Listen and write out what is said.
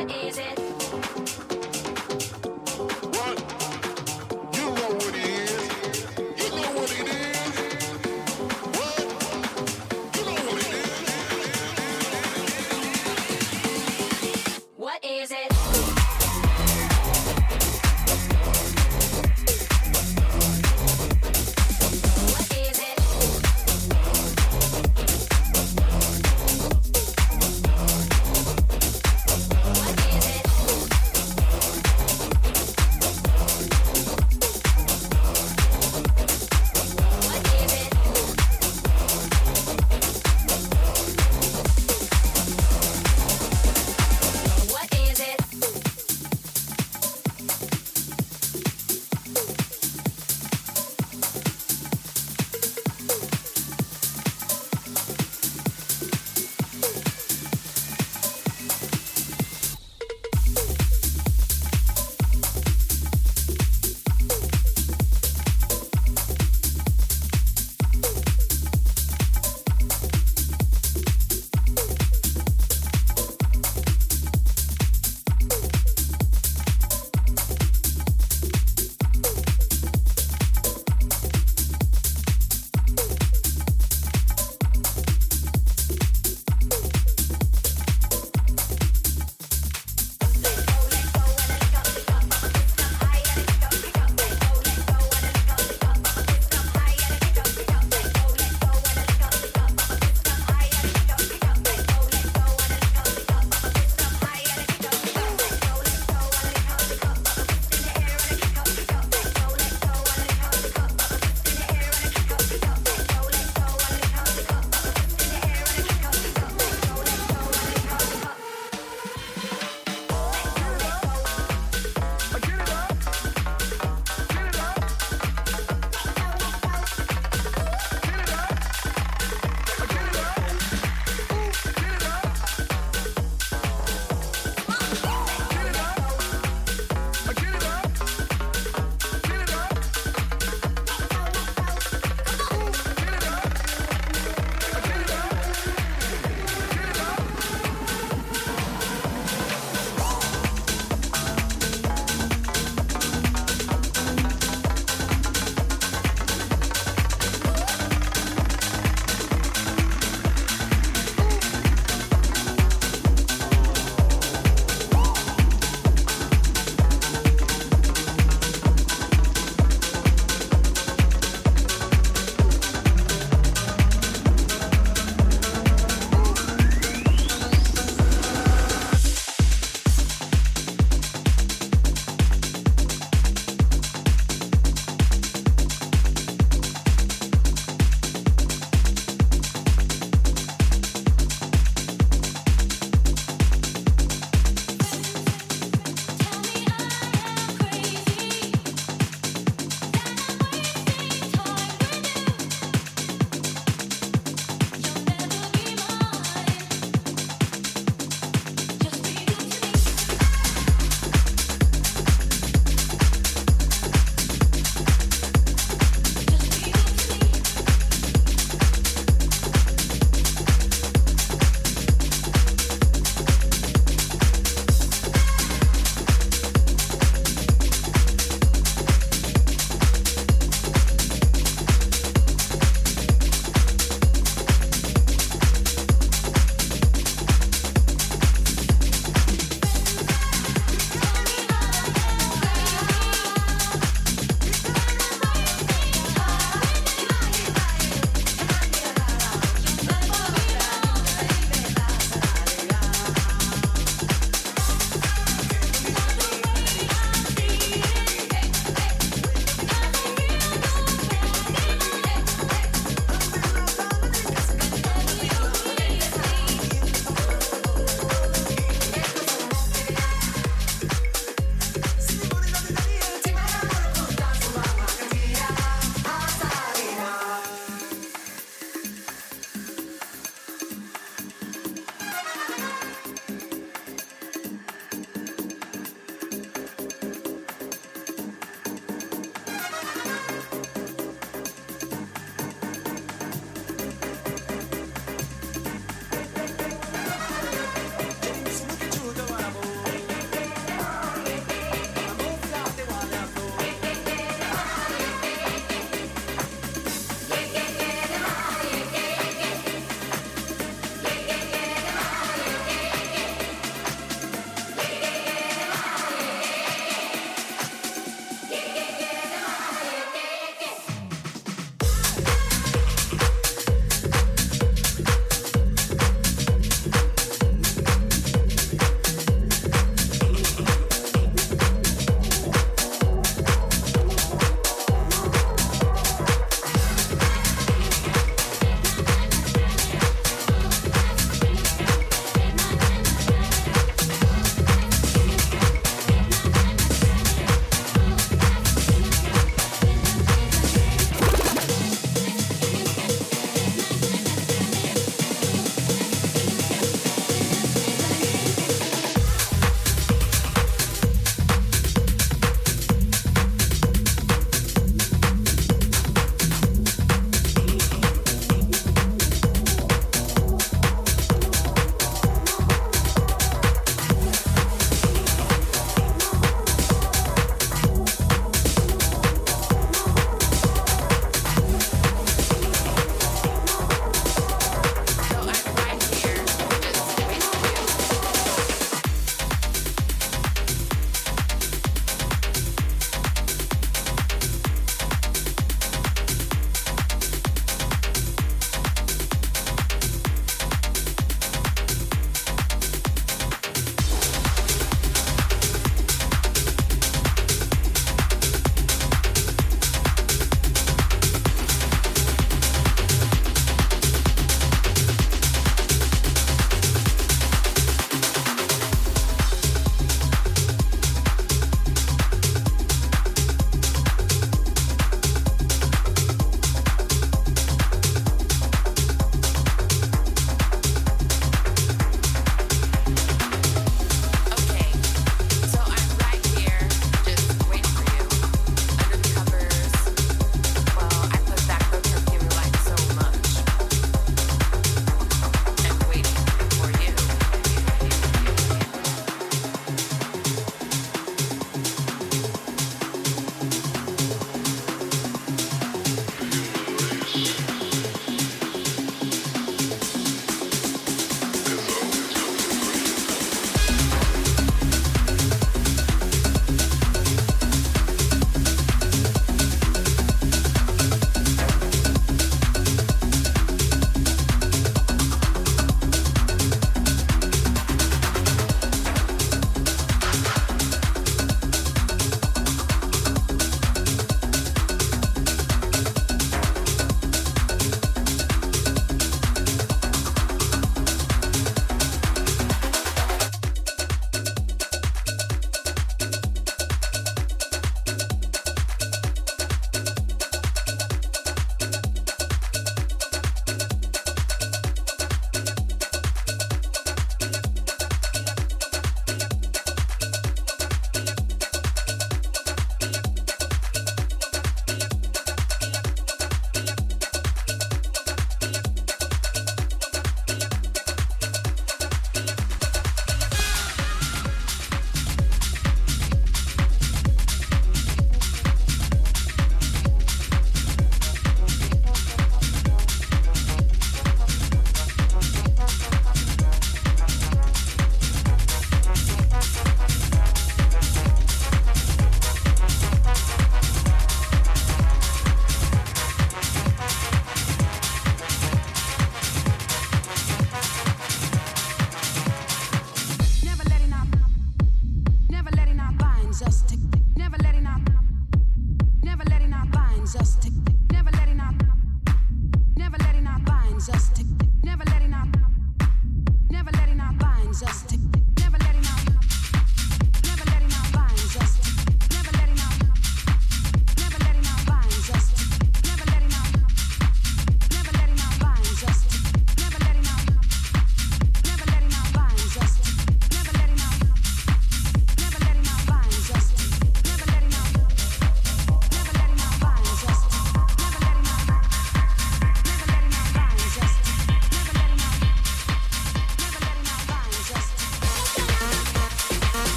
What is